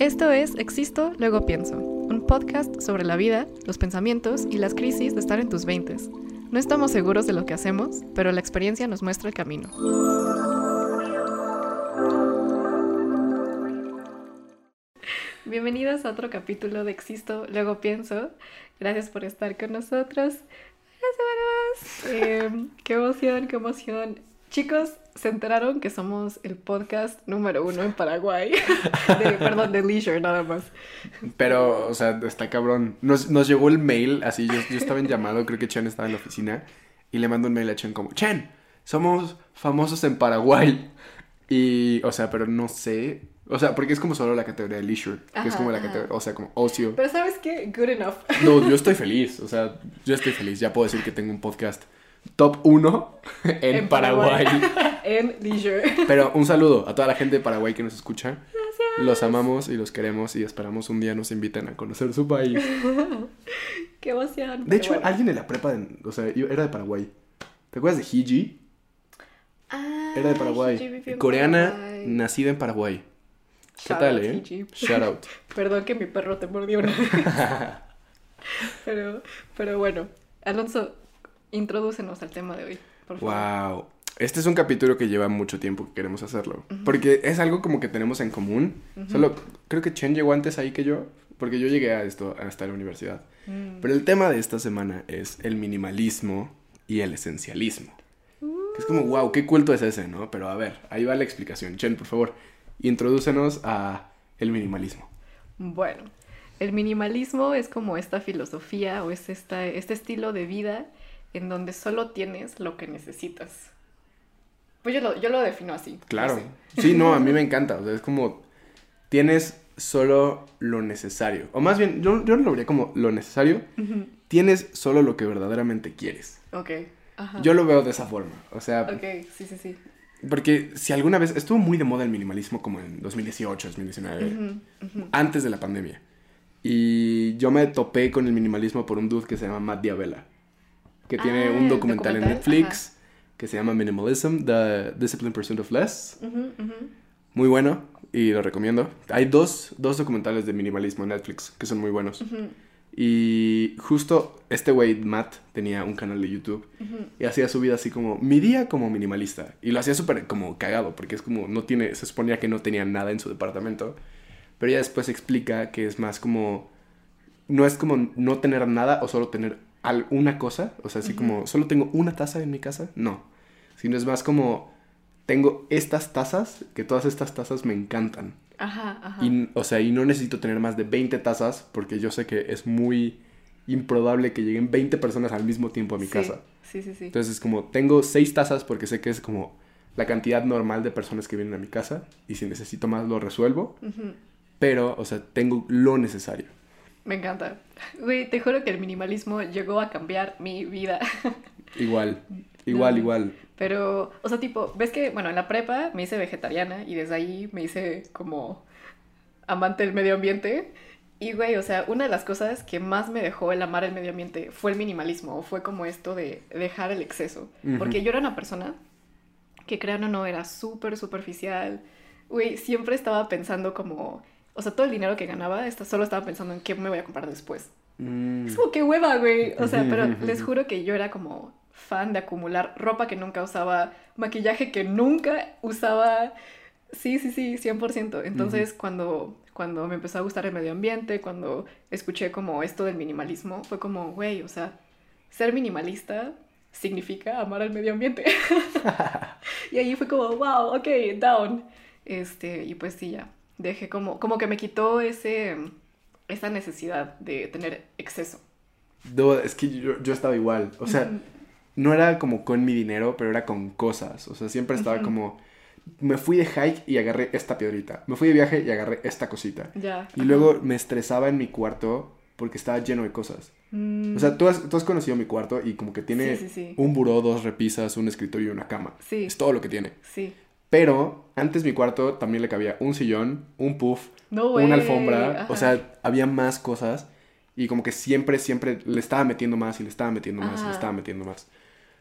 Esto es Existo, luego pienso, un podcast sobre la vida, los pensamientos y las crisis de estar en tus veintes. No estamos seguros de lo que hacemos, pero la experiencia nos muestra el camino. Bienvenidos a otro capítulo de Existo, luego pienso. Gracias por estar con nosotros. Eh, qué emoción, qué emoción. Chicos, se enteraron que somos el podcast número uno en Paraguay. perdón, de Leisure, nada más. Pero, o sea, está cabrón. Nos, nos llegó el mail, así, yo, yo estaba en llamado, creo que Chen estaba en la oficina, y le mando un mail a Chen como, Chen, somos famosos en Paraguay. Y, o sea, pero no sé. O sea, porque es como solo la categoría de leisure, que es como la categoría, o sea, como ocio. Pero ¿sabes qué? Good enough. No, yo estoy feliz, o sea, yo estoy feliz. Ya puedo decir que tengo un podcast top 1 en, En Paraguay. Paraguay. en Leisure. Pero un saludo a toda la gente de Paraguay que nos escucha. Gracias. Los amamos y los queremos y esperamos un día nos inviten a conocer su país. Qué emoción. De hecho, bueno. alguien en la prepa, de- o sea, era de Paraguay. ¿Te acuerdas de Hiji? Ah, Era de Paraguay. Coreana, Paraguay. nacida en Paraguay. ¿Qué Shout tal, eh? Gigi. Shout out. Perdón que mi perro te mordió una vez. pero, pero bueno, Alonso, introdúcenos al tema de hoy, por favor. Wow. Este es un capítulo que lleva mucho tiempo que queremos hacerlo. Porque es algo como que tenemos en común. Solo creo que Chen llegó antes ahí que yo. Porque yo llegué a esto hasta la universidad. Mm. Pero el tema de esta semana es el minimalismo y el esencialismo. Que es como, wow, qué culto es ese, ¿no? Pero a ver, ahí va la explicación. Chen, por favor, introdúcenos a el minimalismo. Bueno, el minimalismo es como esta filosofía o es esta, este estilo de vida en donde solo tienes lo que necesitas. Pues yo lo, yo lo defino así. no Claro. sé. Sí, no, a mí me encanta. O sea, es como, tienes solo lo necesario. O más bien, yo, yo no lo vería como lo necesario. Tienes solo lo que verdaderamente quieres. Ok. Ajá. Yo lo veo de esa forma. O sea, Ok, sí, sí, sí. porque si alguna vez estuvo muy de moda el minimalismo como en 2018, 2019, Ujú, ujú. antes de la pandemia. Y yo me topé con el minimalismo por un dude que se llama Matt Diabella, que tiene Ah, un documental, en Netflix que se llama Minimalism, The Disciplined Pursuit of Less. Muy bueno y lo recomiendo. Hay dos, dos documentales de minimalismo en Netflix que son muy buenos. Ujú, Y justo este güey, Matt, tenía un canal de YouTube y hacía su vida así como mi día como minimalista. Y lo hacía súper como cagado porque es como no tiene, se suponía que no tenía nada en su departamento. Pero ya después explica que es más como, no es como no tener nada o solo tener al- una cosa. O sea, así como, solo tengo una taza en mi casa. No. Sino es más como, tengo estas tazas, que todas estas tazas me encantan. Ajá, ajá. Y, o sea, y no necesito tener más de 20 tazas porque yo sé que es muy improbable que lleguen 20 personas al mismo tiempo a mi Sí, casa. Sí, sí, sí. Entonces es como, tengo 6 tazas porque sé que es como la cantidad normal de personas que vienen a mi casa y si necesito más lo resuelvo, Ujú. pero, o sea, tengo lo necesario. Me encanta. Güey, te juro que el minimalismo llegó a cambiar mi vida. Igual, igual, No. igual. Pero, o sea, tipo, ves que, bueno, en la prepa me hice vegetariana y desde ahí me hice como amante del medio ambiente. Y, güey, o sea, una de las cosas que más me dejó el amar el medio ambiente fue el minimalismo, o fue como esto de dejar el exceso. Porque yo era una persona que, crean o no, era súper superficial. Güey, siempre estaba pensando como, o sea, todo el dinero que ganaba, esta- solo estaba pensando en qué me voy a comprar después. Mm, Es como que hueva, güey. O sea, pero les juro que yo era como fan de acumular ropa que nunca usaba, maquillaje que nunca usaba. Sí, sí, sí, 100%. Entonces, cuando, cuando me empezó a gustar el medio ambiente, cuando escuché como esto del minimalismo, fue como, güey, o sea, ser minimalista significa amar al medio ambiente. y ahí fue como, wow, ok, down. Este, y pues sí, ya. Dejé como, como que me quitó ese, esa necesidad de tener exceso. no, es que yo, yo estaba igual. O sea, Ujú. no era como con mi dinero, pero era con cosas. O sea, siempre estaba Ujú. como, me fui de hike y agarré esta piedrita. Me fui de viaje y agarré esta cosita. Ya. Y ajá. luego me estresaba en mi cuarto porque estaba lleno de cosas. Mm, O sea, tú has, tú has conocido mi cuarto y como que tiene Sí, sí, sí. un buró, dos repisas, un escritorio y una cama. Sí. Es todo lo que tiene. sí. Pero antes mi cuarto también le cabía un sillón, un puff, No, una alfombra. ajá. O sea, había más cosas. Y como que siempre, siempre le estaba metiendo más y le estaba metiendo más y le Ajá. estaba metiendo más.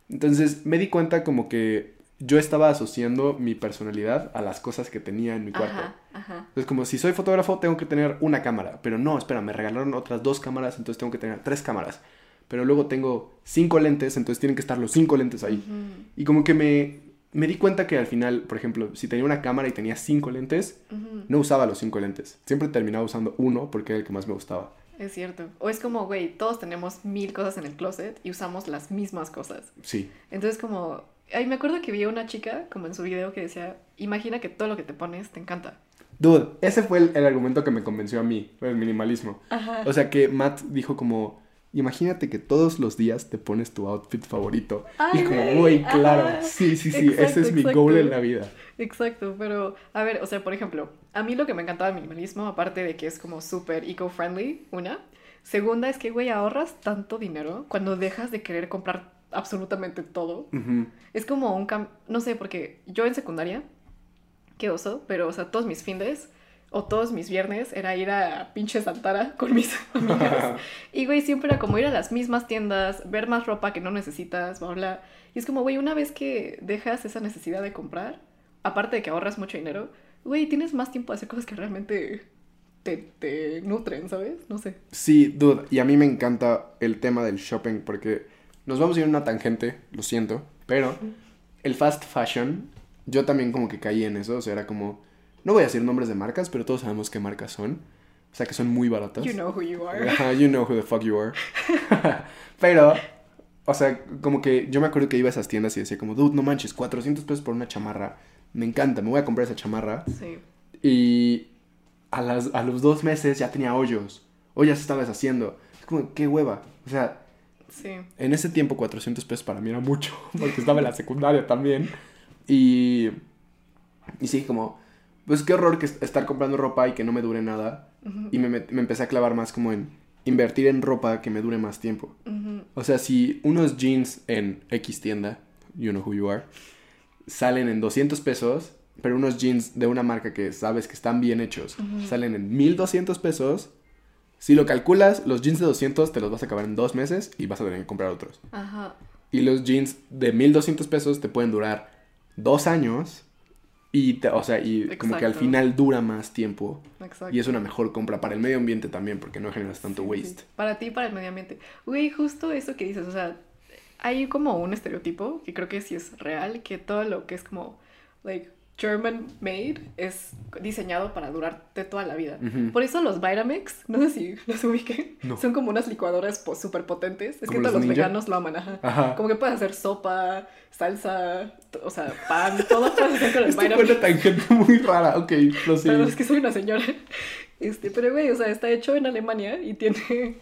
Entonces me di cuenta como que yo estaba asociando mi personalidad a las cosas que tenía en mi cuarto. Ajá, ajá. Entonces, como si soy fotógrafo, tengo que tener una cámara. Pero no, espera, me regalaron otras dos cámaras, entonces tengo que tener tres cámaras. Pero luego tengo cinco lentes, entonces tienen que estar los cinco lentes ahí. Ujú, Y como que me, me di cuenta que al final, por ejemplo, si tenía una cámara y tenía cinco lentes, no usaba los cinco lentes. Siempre terminaba usando uno porque era el que más me gustaba. Es cierto. O es como, güey, todos tenemos mil cosas en el closet y usamos las mismas cosas. Sí. Entonces como, ay, me acuerdo que vi a una chica como en su video que decía, imagina que todo lo que te pones te encanta. Dude, ese fue el, el argumento que me convenció a mí, el minimalismo. Ajá. O sea que Matt dijo como, imagínate que todos los días te pones tu outfit favorito. Ay, y como, güey, güey, claro, sí, sí, sí, ese Exacto, es mi goal en la vida. Exacto, pero a ver, o sea, por ejemplo, a mí lo que me encantaba del minimalismo, aparte de que es como súper eco-friendly, una. Segunda es que, güey, ahorras tanto dinero cuando dejas de querer comprar absolutamente todo. Es como un cam... No sé, porque yo en secundaria, qué oso, pero, o sea, todos mis findes o todos mis viernes era ir a pinche Santara con mis amigas. Y, güey, siempre era como ir a las mismas tiendas, ver más ropa que no necesitas, bla, bla. Y es como, güey, una vez que dejas esa necesidad de comprar, aparte de que ahorras mucho dinero, güey, tienes más tiempo de hacer cosas que realmente te, te nutren, ¿sabes? No sé. Sí, dude, y a mí me encanta el tema del shopping porque nos vamos a ir en una tangente, lo siento, pero el fast fashion, yo también como que caí en eso, o sea, era como, no voy a decir nombres de marcas, pero todos sabemos qué marcas son, o sea, que son muy baratas. You know who you are. You know who the fuck you are. pero, o sea, como que yo me acuerdo que iba a esas tiendas y decía como, dude, no manches, 400 pesos por una chamarra, me encanta, me voy a comprar esa chamarra. Sí. Y a, las, a los dos meses ya tenía hoyos. O ya se estaba deshaciendo. Es como, qué hueva. O sea, Sí. en ese tiempo 400 pesos para mí era mucho. Porque estaba en la secundaria también. Y... Y sí, como... Pues qué horror que est- estar comprando ropa y que no me dure nada. Y me, me empecé a clavar más como en invertir en ropa que me dure más tiempo. O sea, si unos jeans en X tienda, you know who you are, salen en 200 pesos, pero unos jeans de una marca que sabes que están bien hechos, salen en 1200 pesos, si lo calculas, los jeans de 200 te los vas a acabar en dos meses y vas a tener que comprar otros. Ajá. Y los jeans de 1200 pesos te pueden durar dos años y, te- o sea, y como que al Exacto. final dura más tiempo. Exacto. Y es una mejor compra para el medio ambiente también porque no generas tanto Sí, sí. waste. Para ti y para el medio ambiente. Güey, justo eso que dices, o sea, hay como un estereotipo que creo que sí es real, que todo lo que es como, like, German made es diseñado para durarte toda la vida. Ujú. Por eso los Vitamix, no sé si los ubiquen, No. son como unas licuadoras súper potentes. Es que ¿Como todos los los veganos lo aman, ajá. Ajá. Como que puedes hacer sopa, salsa, o sea, pan, todo puedes hacer con Esto fue Vitamix. una tangente muy rara. Ok, lo sé. Perdón, es que soy una señora. Este, pero güey, o sea, está hecho en Alemania y tiene,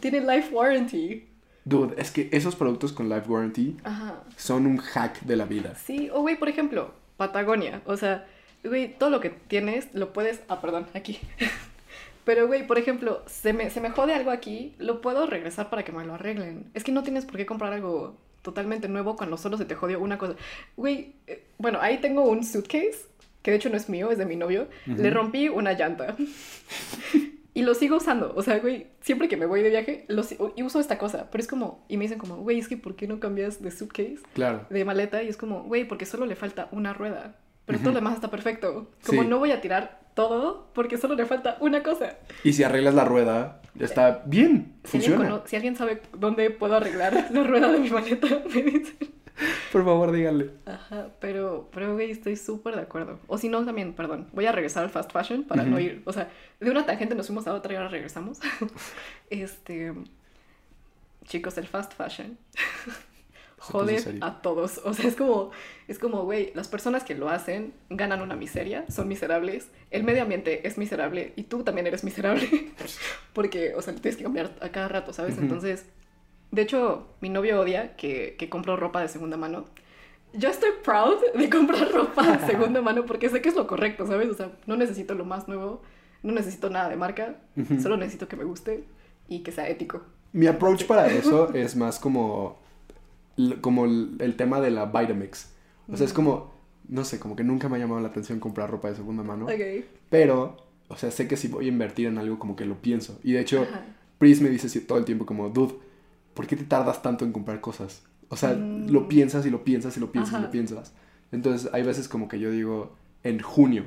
tiene life warranty. Dude, es que esos productos con Life Warranty Ajá. son un hack de la vida. Sí, o güey, por ejemplo, Patagonia. O sea, güey, todo lo que tienes lo puedes. Ah, perdón, aquí. Pero, güey, por ejemplo, se me, se me jode algo aquí, lo puedo regresar para que me lo arreglen. Es que no tienes por qué comprar algo totalmente nuevo cuando solo se te jodió una cosa. Güey, eh, bueno, ahí tengo un suitcase, que de hecho no es mío, es de mi novio. Le rompí una llanta. Y lo sigo usando. O sea, güey, siempre que me voy de viaje, lo, y uso esta cosa. Pero es como, y me dicen como, güey, es que ¿por qué no cambias de suitcase? Claro. de maleta y es como, güey, porque solo le falta una rueda. Pero todo lo demás está perfecto. Como Sí. no voy a tirar todo porque solo le falta una cosa. Y si arreglas la rueda, ya está bien. Si Funciona. si alguien sabe dónde puedo arreglar la rueda de mi maleta, me dicen. Por favor, díganle. Ajá, pero, pero, güey, estoy súper de acuerdo. O si no, también, perdón, voy a regresar al fast fashion para no ir. O sea, de una tangente nos fuimos a otra y ahora regresamos. este. Chicos, el fast fashion. Jode a todos. O sea, es como, es como, güey, las personas que lo hacen ganan una miseria, son miserables, el medio ambiente es miserable y tú también eres miserable. Porque, o sea, tienes que cambiar a cada rato, ¿sabes? Entonces, de hecho, mi novio odia que, que compro ropa de segunda mano. Yo estoy proud de comprar ropa de segunda mano porque sé que es lo correcto, ¿sabes? O sea, no necesito lo más nuevo, no necesito nada de marca, solo necesito que me guste y que sea ético. Mi approach para eso es más como, como el, tema de la Vitamix. O sea, es como, no sé, como que nunca me ha llamado la atención comprar ropa de segunda mano. Pero, o sea, sé que si voy a invertir en algo, como que lo pienso. Y de hecho, Ajá. Pris me dice así todo el tiempo como, dude, ¿por qué te tardas tanto en comprar cosas? O sea, Mm. lo piensas y lo piensas y lo piensas y lo piensas. Entonces hay veces como que yo digo, en junio,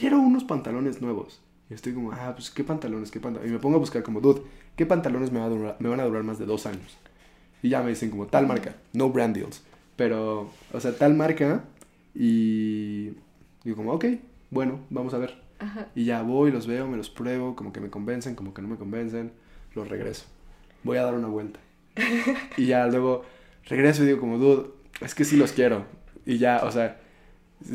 quiero unos pantalones nuevos. Y estoy como, ah, pues qué pantalones, qué pantalones. Y me pongo a buscar como, dude, ¿qué pantalones me, va a durar- me van a durar más de dos años? Y ya me dicen como, tal marca, no brand deals. Pero, o sea, tal marca y digo como, ok, bueno, vamos a ver. Ajá. Y ya voy, los veo, me los pruebo, como que me convencen, como que no me convencen, los regreso. Voy a dar una vuelta. y ya luego regreso y digo como, dude, es que sí los quiero. Y ya, o sea,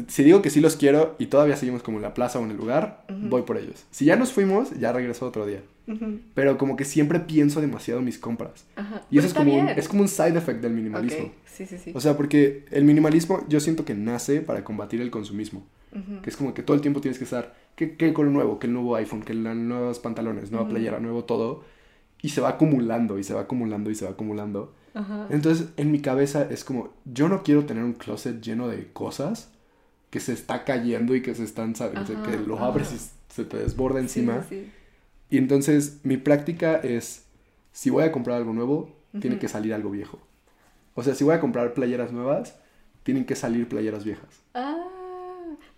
si digo que sí los quiero y todavía seguimos como en la plaza o en el lugar, voy por ellos. Si ya nos fuimos, ya regreso otro día. Pero como que siempre pienso demasiado mis compras. Ajá. Y eso Pero es como, un, es como un side effect del minimalismo. Ok, Sí, sí, sí. O sea, porque el minimalismo yo siento que nace para combatir el consumismo. Que es como que todo el tiempo tienes que estar, que, que el color nuevo, que el nuevo iPhone, que los nuevos pantalones, nueva playera, nuevo todo. Y se va acumulando y se va acumulando y se va acumulando. Ajá. Entonces, en mi cabeza es como, yo no quiero tener un closet lleno de cosas que se está cayendo y que se están, ¿sabes? Ajá, que lo ajá. abres y se te desborda encima. Sí, sí, Y entonces, mi práctica es, si voy a comprar algo nuevo, tiene que salir algo viejo. O sea, si voy a comprar playeras nuevas, tienen que salir playeras viejas. Ah,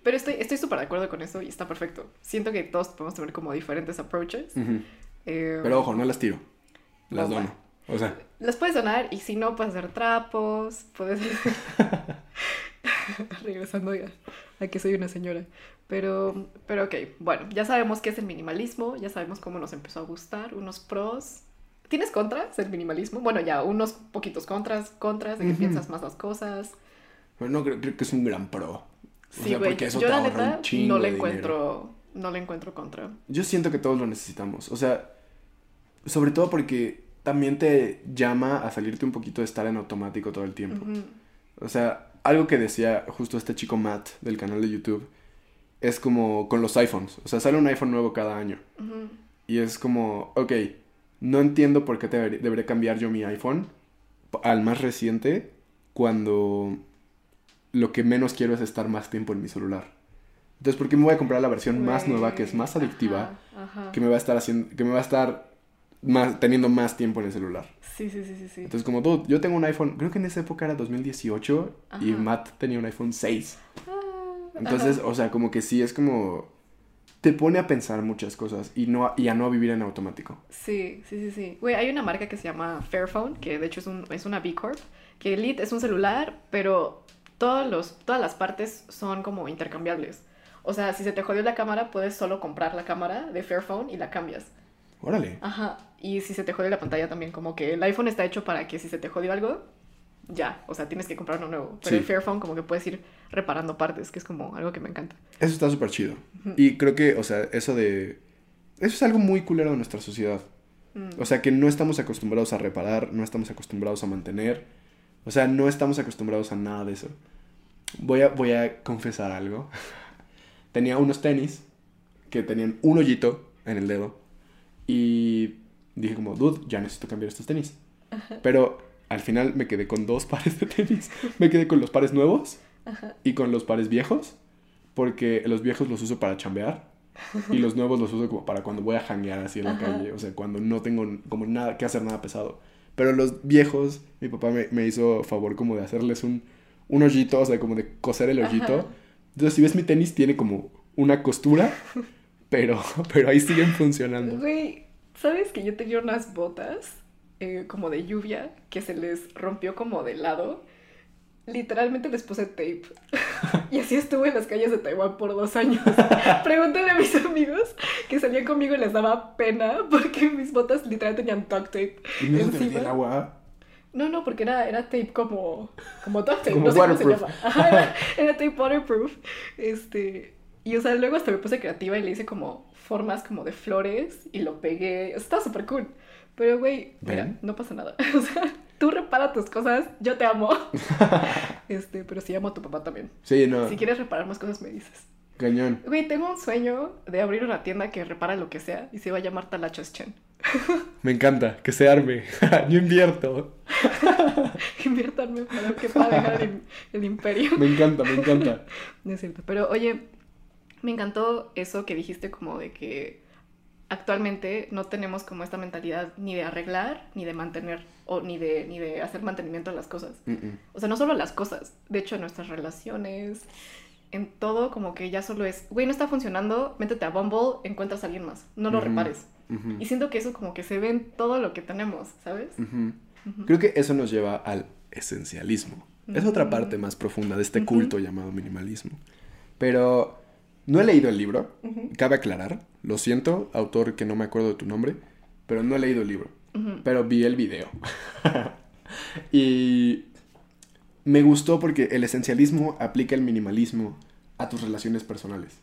pero estoy estoy súper de acuerdo con eso y está perfecto. Siento que todos podemos tener como diferentes approaches. Ujú. Eh, Pero ojo, no las tiro. Las No, dono. O sea, Las puedes donar y si no, puedes hacer trapos, puedes... Regresando ya a que soy una señora. Pero, pero ok, bueno, ya sabemos qué es el minimalismo, ya sabemos cómo nos empezó a gustar, unos pros. ¿Tienes contras del minimalismo? Bueno, ya, unos poquitos contras, contras de que Ujú. piensas más las cosas. pero no creo, creo que es un gran pro. O Sí, sea, güey, porque eso yo te la neta un no le encuentro, no le encuentro contra. Yo siento que todos lo necesitamos. O sea, sobre todo porque también te llama a salirte un poquito de estar en automático todo el tiempo. O sea, algo que decía justo este chico Matt del canal de YouTube es como con los iPhones. O sea, sale un iPhone nuevo cada año. Y es como, ok, no entiendo por qué debería, debería cambiar yo mi iPhone al más reciente cuando lo que menos quiero es estar más tiempo en mi celular. Entonces, ¿por qué me voy a comprar la versión más nueva que es más adictiva? Ajá, ajá. que me va a estar haciendo, que me va a estar más, teniendo más tiempo en el celular. Sí, sí, sí, sí, sí. Entonces, como tú, yo tengo un iPhone, creo que en esa época era 2018 y Ajá. Matt tenía un iPhone 6. Ah, Entonces, o sea, como que sí es como te pone a pensar muchas cosas y no y a no vivir en automático. Sí, sí, sí, sí. Güey, hay una marca que se llama Fairphone, que de hecho es, un, es una B Corp, que Elite es un celular, pero todos los, todas las partes son como intercambiables. O sea, si se te jodió la cámara, puedes solo comprar la cámara de Fairphone y la cambias. Órale. Ajá. Y si se te jodió la pantalla también, como que el iPhone está hecho para que si se te jodió algo, ya, o sea, tienes que comprar uno nuevo. Pero Sí. el Fairphone como que puedes ir reparando partes, que es como algo que me encanta. Eso está súper chido. Y creo que, o sea, eso de eso es algo muy culero de nuestra sociedad. Mm. O sea, que no estamos acostumbrados a reparar, no estamos acostumbrados a mantener. O sea, no estamos acostumbrados a nada de eso. Voy a, voy a confesar algo. Tenía unos tenis que tenían un hoyito en el dedo. Y dije como, dude, ya necesito cambiar estos tenis. Pero al final me quedé con dos pares de tenis. Me quedé con los pares nuevos y con los pares viejos. Porque los viejos los uso para chambear. Y los nuevos los uso como para cuando voy a janguear así en la Ajá. calle. O sea, cuando no tengo como nada que hacer, nada pesado. Pero los viejos, mi papá me, me hizo favor como de hacerles un, un hoyito, o sea, como de coser el hoyito. Entonces, si ves mi tenis, tiene como una costura, pero, pero ahí siguen funcionando. Güey, ¿sabes que yo tenía unas botas eh, como de lluvia que se les rompió como de lado? Literalmente les puse tape. y así estuve en las calles de Taiwán por dos años. Pregúntale a mis amigos que salían conmigo y les daba pena porque mis botas literal tenían duct tape. Y no se te encima. metía el agua. No, no, porque era, era tape como, como duct tape, Como no sé cómo se waterproof. llama. Ajá, era, era tape waterproof. Este, y o sea, luego hasta me puse creativa y le hice como formas como de flores y lo pegué. Estaba súper cool. Pero, güey, mira, no pasa nada. O sea, tú repara tus cosas, yo te amo. Este, pero sí amo a tu papá también. Sí, no, Si quieres reparar más cosas, me dices. cañón. Güey, tengo un sueño de abrir una tienda que repara lo que sea y se va a llamar Talachas Chen. Me encanta, que se arme. Yo invierto. Inviértanme para que pueda dejar el, el imperio. Me encanta, me encanta. No es cierto. Pero oye, me encantó eso que dijiste como de que actualmente no tenemos como esta mentalidad ni de arreglar, ni de mantener, o ni de, ni de hacer mantenimiento de las cosas. Mm, mm. O sea, no solo las cosas, de hecho nuestras relaciones, en todo como que ya solo es, güey, no está funcionando, métete a Bumble, encuentras a alguien más, no lo Ujú. repares. Ujú. Y siento que eso como que se ve en todo lo que tenemos, ¿sabes? Creo que eso nos lleva al esencialismo. Es otra parte más profunda de este culto llamado minimalismo. Pero no he leído el libro, cabe aclarar. Lo siento, autor que no me acuerdo de tu nombre, pero no he leído el libro. Pero vi el video. y me gustó porque el esencialismo aplica el minimalismo a tus relaciones personales.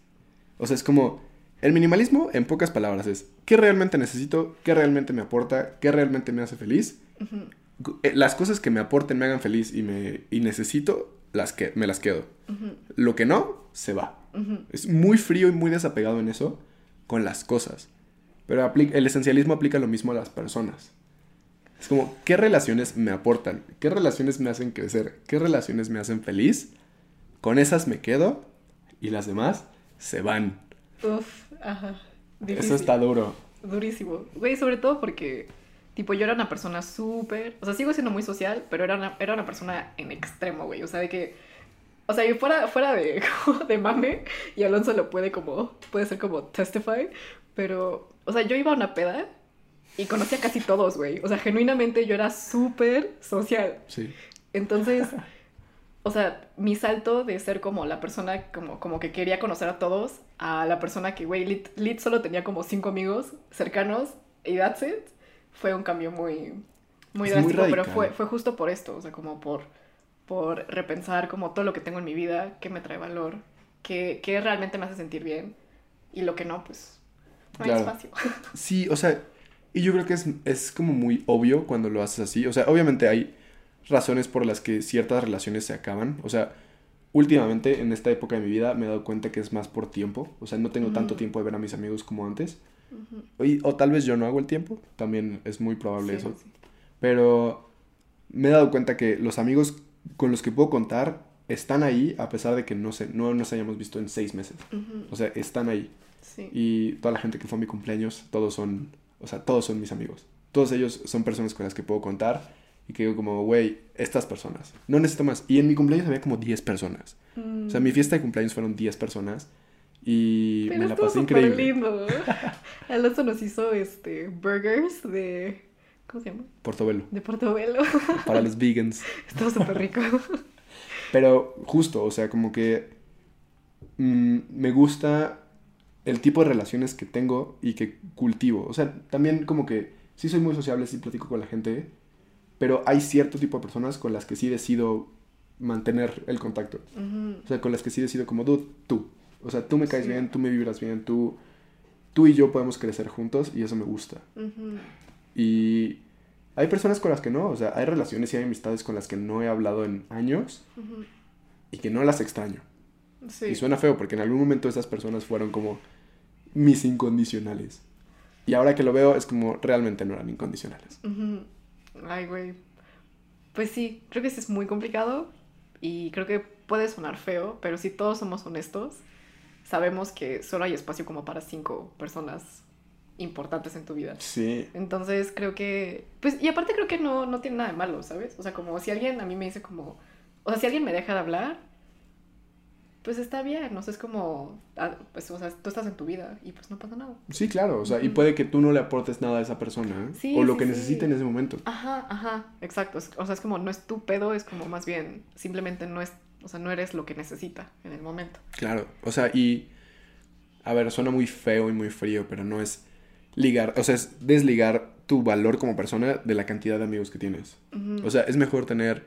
O sea, es como, el minimalismo en pocas palabras es, ¿qué realmente necesito? ¿Qué realmente me aporta? ¿Qué realmente me hace feliz? Eh, Las cosas que me aporten, me hagan feliz y, me, y necesito, las que, me las quedo. Lo que no, se va. Es muy frío y muy desapegado en eso con las cosas. Pero el esencialismo aplica lo mismo a las personas. Es como, ¿qué relaciones me aportan? ¿Qué relaciones me hacen crecer? ¿Qué relaciones me hacen feliz? Con esas me quedo y las demás se van. Uf, ajá. Eso Difícil. está duro. Durísimo. Güey, sobre todo porque, tipo, yo era una persona súper. O sea, sigo siendo muy social, pero era una, era una persona en extremo, güey. O sea, de que. O sea, y fuera, fuera de, de mame, y Alonso lo puede como. Puede ser como testify. Pero, o sea, yo iba a una peda y conocía a casi todos, güey. O sea, genuinamente yo era súper social. Sí. Entonces, o sea, mi salto de ser como la persona como, como que quería conocer a todos a la persona que, güey, lit, lit solo tenía como cinco amigos cercanos y that's it, fue un cambio muy, muy Es muy drástico, pero fue, fue justo por esto, o sea, como por, por repensar como todo lo que tengo en mi vida, qué me trae valor, qué, qué realmente me hace sentir bien y lo que no, pues, no hay Claro. espacio. Sí, o sea, y yo creo que es, es como muy obvio cuando lo haces así. O sea, obviamente hay razones por las que ciertas relaciones se acaban. O sea, últimamente en esta época de mi vida me he dado cuenta que es más por tiempo. O sea, no tengo tanto tiempo de ver a mis amigos como antes. Y- o tal vez yo no hago el tiempo. También es muy probable Sí, eso. sí. Pero me he dado cuenta que los amigos con los que puedo contar están ahí a pesar de que no, se, no nos hayamos visto en seis meses. O sea, están ahí. Sí. Y toda la gente que fue a mi cumpleaños, todos son, o sea, todos son mis amigos. Todos ellos son personas con las que puedo contar y que digo como, güey, estas personas. No necesito más. Y en mi cumpleaños había como 10 personas. O sea, mi fiesta de cumpleaños fueron 10 personas y Pero me la pasé increíble. lindo. Alonso nos hizo este burgers de ¿cómo se llama? Portobelo, De Portobelo. para los vegans. Estuvo súper rico. Pero justo, o sea, como que mm, me gusta el tipo de relaciones que tengo y que cultivo. O sea, también como que sí soy muy sociable, sí platico con la gente, pero hay cierto tipo de personas con las que sí decido mantener el contacto. O sea, con las que sí decido como, dude, tú. O sea, tú me caes Sí. bien, tú me vibras bien, tú, tú y yo podemos crecer juntos y eso me gusta. Y hay personas con las que no, o sea, hay relaciones y hay amistades con las que no he hablado en años y que no las extraño. Sí. Y suena feo porque en algún momento esas personas fueron como mis incondicionales. Y ahora que lo veo es como realmente no eran incondicionales. Ujú. Ay, güey. Pues sí, creo que sí es muy complicado y creo que puede sonar feo, pero si todos somos honestos, sabemos que solo hay espacio como para cinco personas importantes en tu vida. Sí. Entonces creo que, pues, y aparte creo que no, no tiene nada de malo, ¿sabes? O sea, como si alguien a mí me dice como, o sea, si alguien me deja de hablar, pues está bien, no sé, es como, ah, pues, o sea, tú estás en tu vida y pues no pasa nada. Sí, claro. O sea, y puede que tú no le aportes nada a esa persona. ¿eh? Sí, o lo sí, que sí. necesite en ese momento. Ajá, ajá, exacto. O sea, es como, no es tu pedo, es como más bien, simplemente no es, o sea, no eres lo que necesita en el momento. Claro. O sea, y... A ver, suena muy feo y muy frío, pero no es ligar... O sea, es desligar tu valor como persona de la cantidad de amigos que tienes. O sea, es mejor tener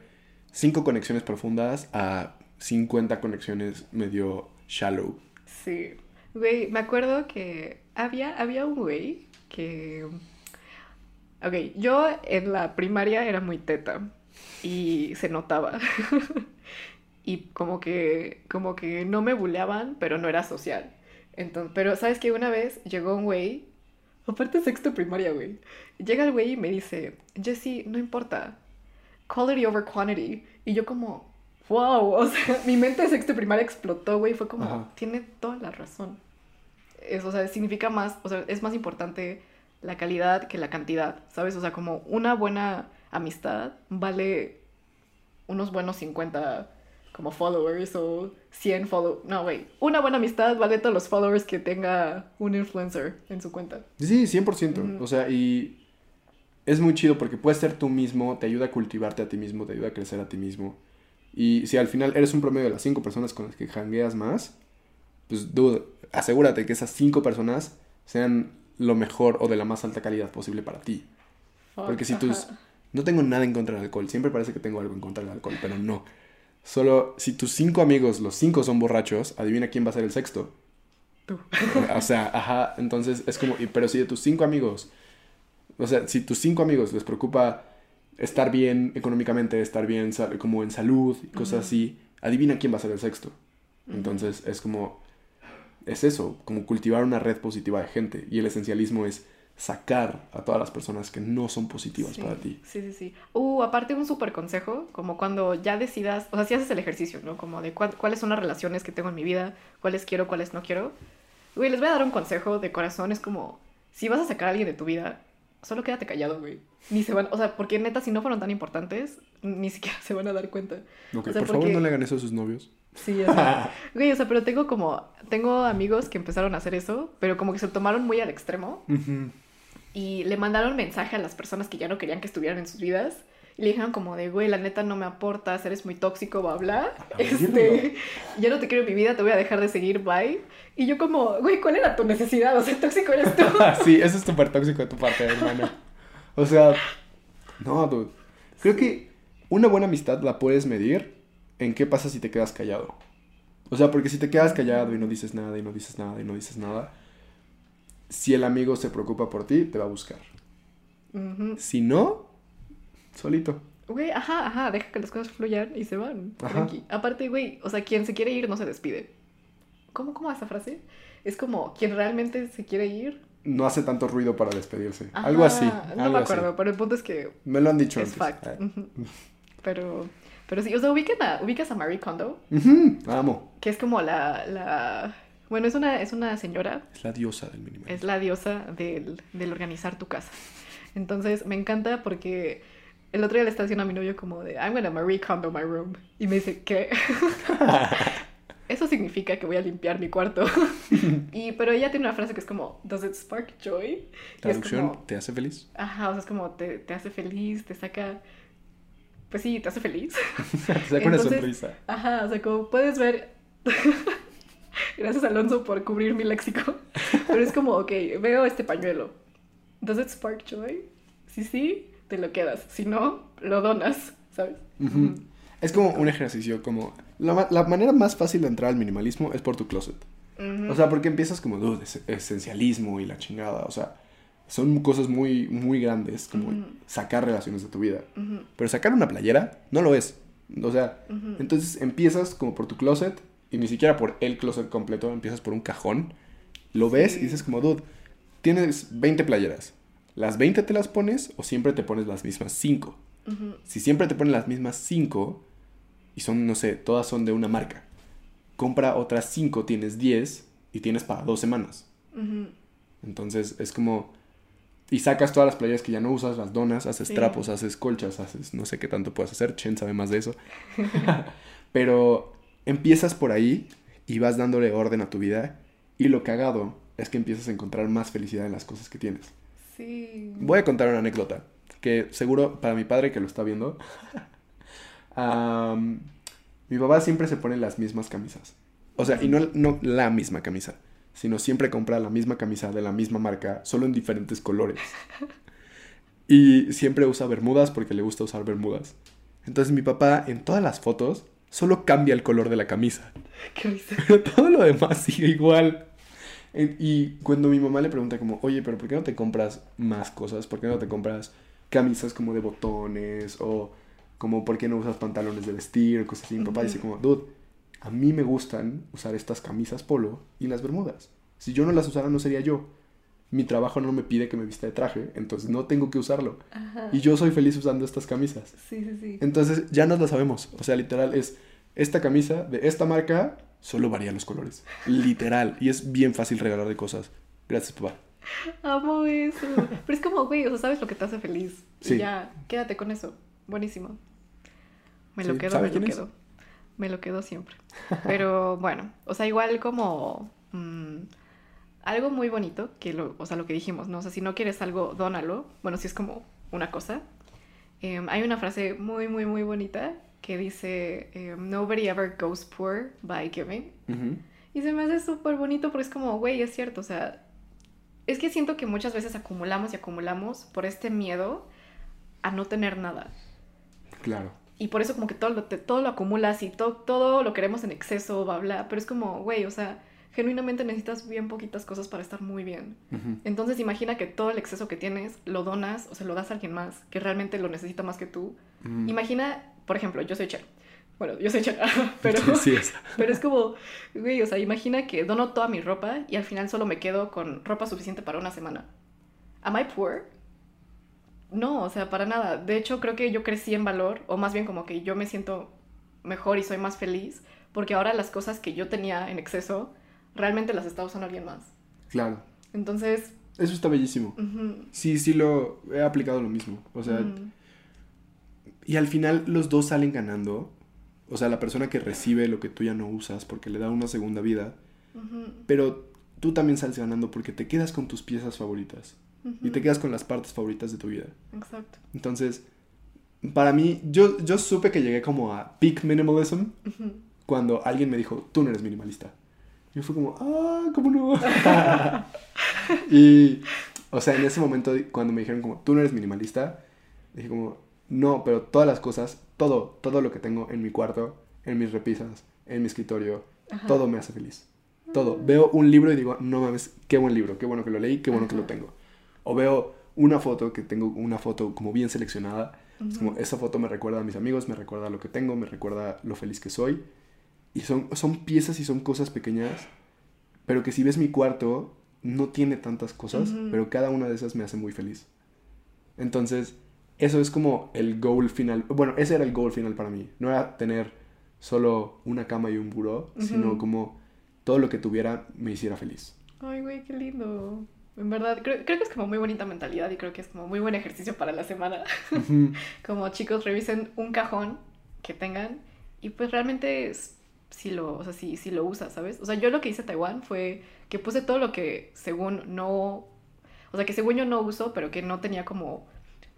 cinco conexiones profundas a 50 conexiones medio shallow. Sí. Güey, me acuerdo que había, había un güey que... Ok, yo en la primaria era muy teta y se notaba. y como que, como que no me buleaban, pero no era social. Entonces, pero sabes que una vez llegó un güey, aparte sexto primaria, güey. Llega el güey y me dice, Jesse, no importa, quality over quantity. Y yo como, wow, o sea, mi mente de sexto primaria explotó, güey. Fue como, Ajá. tiene toda la razón. es, o sea, significa más, o sea, es más importante la calidad que la cantidad, ¿sabes? O sea, como una buena amistad vale unos buenos 50 como followers o 100 followers. No, güey. Una buena amistad vale todos los followers que tenga un influencer en su cuenta. Sí, 100%. O sea, y es muy chido porque puedes ser tú mismo, te ayuda a cultivarte a ti mismo, te ayuda a crecer a ti mismo. Y si al final eres un promedio de las 5 personas con las que jangueas más, pues dude, asegúrate que esas 5 personas sean lo mejor o de la más alta calidad posible para ti. Porque si tus... No tengo nada en contra del alcohol, siempre parece que tengo algo en contra del alcohol, pero no. Solo si tus cinco amigos, los cinco son borrachos, adivina quién va a ser el sexto. Tú. O sea, ajá, entonces es como, pero si de tus cinco amigos, o sea, si tus cinco amigos les preocupa estar bien económicamente, estar bien como en salud cosas así, adivina quién va a ser el sexto. Entonces es como, es eso, como cultivar una red positiva de gente. Y el esencialismo es sacar a todas las personas que no son positivas para ti. Sí, sí, sí. Uh, aparte un súper consejo, como cuando ya decidas, o sea, si haces el ejercicio, ¿no? Como de cuáles son las relaciones que tengo en mi vida, cuáles quiero, cuáles no quiero. Güey, les voy a dar un consejo de corazón, es como, si vas a sacar a alguien de tu vida, solo quédate callado, güey. Ni se van, o sea, porque neta, si no fueron tan importantes, ni siquiera se van a dar cuenta. Ok, por favor no le hagan eso a sus novios. Sí, o sea, güey, o sea, pero tengo como, tengo amigos que empezaron a hacer eso, pero como que se tomaron muy al extremo. Y le mandaron mensaje a las personas que ya no querían que estuvieran en sus vidas. Y le dijeron como de, güey, la neta no me aportas, eres muy tóxico, bla, bla. Este, ya no te quiero en mi vida, te voy a dejar de seguir, bye. Y yo como, güey, ¿cuál era tu necesidad? O sea, tóxico eres tú. sí, eso es súper tóxico de tu parte, hermano. O sea, no, dude. Creo que una buena amistad la puedes medir en qué pasa si te quedas callado. O sea, porque si te quedas callado y no dices nada y no dices nada y no dices nada, si el amigo se preocupa por ti, te va a buscar. Si no, solito. Güey, ajá, ajá, deja que las cosas fluyan y se van. Aparte, güey, o sea, quien se quiere ir no se despide. ¿Cómo, cómo esa frase? Es como, quien realmente se quiere ir. No hace tanto ruido para despedirse. algo así. No me acuerdo, pero el punto es que. Me lo han dicho es Fact. Ah. Pero. Pero sí, o sea, ubicas a Marie Kondo. Amo. Que es como la, la bueno, es una, es una señora. Es la diosa del minimalismo. Es la diosa del, del organizar tu casa. Entonces, me encanta porque el otro día le estaba diciendo a mi novio como de, I'm gonna Marie Kondo my room. Y me dice, ¿qué? Eso significa que voy a limpiar mi cuarto. y, pero ella tiene una frase que es como, ¿Does it spark joy? Traducción, ¿te hace feliz? Ajá, o sea, es como, te, te hace feliz, te saca... Pues sí, te hace feliz. te saca una sonrisa. Ajá, o sea, como puedes ver... Gracias, Alonso, por cubrir mi léxico. Pero es como, ok, veo este pañuelo. ¿Does it spark joy? Si sí, te lo quedas. Si no, lo donas, ¿sabes? Es como un ejercicio, como... La, manera más fácil de entrar al minimalismo es por tu closet. O sea, porque empiezas como, dude, esencialismo y la chingada. O sea, son cosas muy, muy grandes, como sacar relaciones de tu vida. Pero sacar una playera no lo es. O sea, entonces empiezas como por tu closet y ni siquiera por el closet completo, empiezas por un cajón, lo ves y dices como, dude, tienes 20 playeras. ¿Las 20 te las pones o siempre te pones las mismas 5? Si siempre te pones las mismas 5 y son, no sé, todas son de una marca, compra otras 5, tienes 10 y tienes para dos semanas. Entonces es como... Y sacas todas las playeras que ya no usas, las donas, haces trapos, haces colchas, haces no sé qué tanto puedes hacer. Chen sabe más de eso. Pero empiezas por ahí y vas dándole orden a tu vida y lo cagado es que empiezas a encontrar más felicidad en las cosas que tienes. Sí. Voy a contar una anécdota que seguro para mi padre que lo está viendo, mi papá siempre se pone las mismas camisas. O sea, y no, no la misma camisa, sino siempre compra la misma camisa de la misma marca, solo en diferentes colores. Y siempre usa bermudas porque le gusta usar bermudas. Entonces mi papá en todas las fotos Solo cambia el color de la camisa. ¿Qué Pero todo lo demás sigue igual. Y cuando mi mamá le pregunta como, oye, pero ¿por qué no te compras más cosas? ¿Por qué no te compras camisas como de botones? O como, ¿por qué no usas pantalones de vestir? O cosas así. Mi papá dice como, dude, a mí me gustan usar estas camisas polo y las bermudas. Si yo no las usara no sería yo. Mi trabajo no me pide que me vista de traje, entonces no tengo que usarlo. Y yo soy feliz usando estas camisas. Sí, sí, sí. Entonces ya nos lo sabemos. O sea, literal es esta camisa de esta marca solo varía los colores. Literal. Y es bien fácil regalar de cosas. Gracias, papá. Amo eso. Pero es como, güey, o sea, sabes lo que te hace feliz. Sí. Y ya, quédate con eso. Buenísimo. Me lo Sí, quedo, ¿sabe me lo es? quedo. Me lo quedo siempre. Pero bueno, o sea, igual como mm, algo muy bonito, que lo, o sea, lo que dijimos, ¿no? O sea, si no quieres algo, dónalo. Bueno, si es como una cosa. Em, hay una frase muy, muy, muy bonita que dice, em, Nobody ever goes poor by giving. Ujú. Y se me hace súper bonito porque es como, güey, es cierto, o sea, es que siento que muchas veces acumulamos y acumulamos por este miedo a no tener nada. Claro. Y por eso como que todo lo, te- todo lo acumulas y to- todo lo queremos en exceso, bla, bla. Pero es como, güey, o sea, genuinamente necesitas bien poquitas cosas para estar muy bien. Ujú. Entonces imagina que todo el exceso que tienes lo donas o se lo das a alguien más que realmente lo necesita más que tú. Ujú. Imagina, por ejemplo, yo soy Cher. Bueno, yo soy Cher, pero... Sí, es. Pero es como, güey, o sea, imagina que dono toda mi ropa y al final solo me quedo con ropa suficiente para una semana. ¿Am I poor? No, o sea, para nada. De hecho, creo que yo crecí en valor, o más bien como que yo me siento mejor y soy más feliz, porque ahora las cosas que yo tenía en exceso, realmente las está usando alguien más. Claro. Entonces, Eso está bellísimo. ujú, Sí, sí lo he aplicado lo mismo. O sea, ujú, y al final los dos salen ganando. O sea, la persona que recibe lo que tú ya no usas porque le da una segunda vida. ujú, Pero tú también sales ganando porque te quedas con tus piezas favoritas. Y ujú. te quedas con las partes favoritas de tu vida. Exacto. Entonces, para mí, yo, yo supe que llegué como a peak minimalism Ujú. cuando alguien me dijo, tú no eres minimalista. Yo fue como, ah, ¿cómo no? y, o sea, en ese momento, cuando me dijeron como, tú no eres minimalista, dije como, no, pero todas las cosas, todo, todo lo que tengo en mi cuarto, en mis repisas, en mi escritorio, Ajá. todo me hace feliz. Todo. Veo un libro y digo, no mames, qué buen libro, qué bueno que lo leí, qué bueno que lo tengo. O veo una foto, que tengo una foto como bien seleccionada, es como, esa foto me recuerda a mis amigos, me recuerda lo que tengo, me recuerda lo feliz que soy. Y son, son piezas y son cosas pequeñas, pero que si ves mi cuarto, no tiene tantas cosas, pero cada una de esas me hace muy feliz. Entonces, eso es como el goal final. Bueno, ese era el goal final para mí. No era tener solo una cama y un buró, sino como todo lo que tuviera me hiciera feliz. Ay, güey, qué lindo. En verdad, creo, creo que es como muy bonita mentalidad y creo que es como muy buen ejercicio para la semana. Como chicos, revisen un cajón que tengan y pues realmente es- si lo, o sea, si, si lo usas, ¿sabes? O sea, yo lo que hice en Taiwán fue que puse todo lo que según no, o sea, que según yo no uso, pero que no tenía como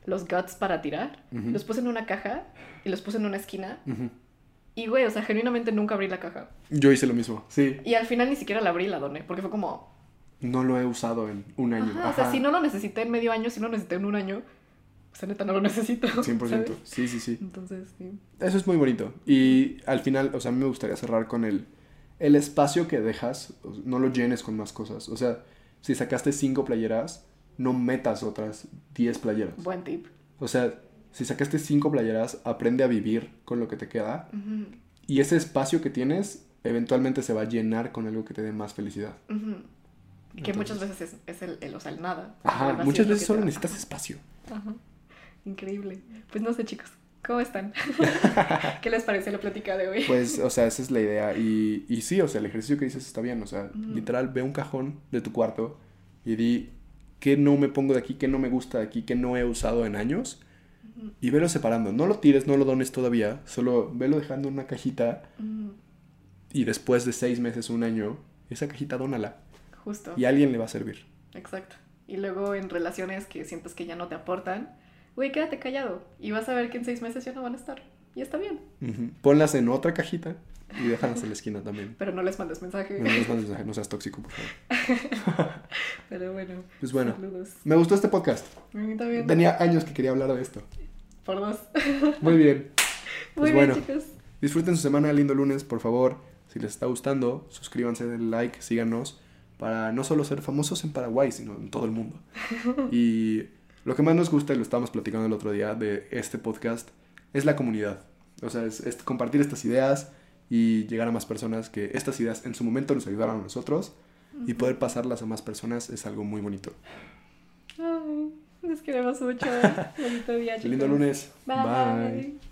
los guts para tirar. Los puse en una caja y los puse en una esquina. Y, güey, o sea, genuinamente nunca abrí la caja. Yo hice lo mismo, sí. Y al final ni siquiera la abrí y la doné, porque fue como, No lo he usado en un año. Ajá, o sea, si no lo necesité en medio año, si no lo necesité en un año, o sea, neta no lo necesito. 100%. ¿sabes? Sí, sí, sí. Entonces, sí. Eso es muy bonito. Y al final, o sea, a mí me gustaría cerrar con el, el espacio que dejas, no lo llenes con más cosas. O sea, si sacaste cinco playeras, no metas otras 10 playeras. Buen tip. O sea, si sacaste cinco playeras, aprende a vivir con lo que te queda. Y ese espacio que tienes, eventualmente se va a llenar con algo que te dé más felicidad. que Entonces- muchas veces es, es el, el, o sea, el nada. Ajá, muchas veces solo necesitas espacio. Ajá. Increíble. Pues no sé, chicos. ¿Cómo están? ¿Qué les pareció la plática de hoy? Pues, o sea, esa es la idea. Y, y sí, o sea, el ejercicio que dices está bien. O sea, literal, ve un cajón de tu cuarto y di qué no me pongo de aquí, qué no me gusta de aquí, qué no he usado en años. Y velo separando. No lo tires, no lo dones todavía. Solo velo dejando en una cajita y después de seis meses, un año, esa cajita dónala. Justo. Y a alguien le va a servir. Exacto. Y luego en relaciones que sientes que ya no te aportan, güey, quédate callado. Y vas a ver que en seis meses ya no van a estar. Y está bien. Ponlas en otra cajita y déjalas en la esquina también. Pero no les mandes mensaje. No, les mandes mensaje, no seas tóxico, por favor. Pero bueno. Pues bueno. Saludos. Me gustó este podcast. A mí también. Tenía años que quería hablar de esto. Por dos. Muy bien. Muy Pues bien, bueno. chicos. Disfruten su semana, lindo lunes, por favor. Si les está gustando, suscríbanse, denle like, síganos, para no solo ser famosos en Paraguay, sino en todo el mundo. Y lo que más nos gusta, y lo estábamos platicando el otro día de este podcast, es la comunidad. O sea, es, es compartir estas ideas y llegar a más personas que estas ideas en su momento nos ayudaron a nosotros y poder pasarlas a más personas es algo muy bonito. Ay, les queremos mucho. Bonito día, chicos. Lindo lunes. Bye.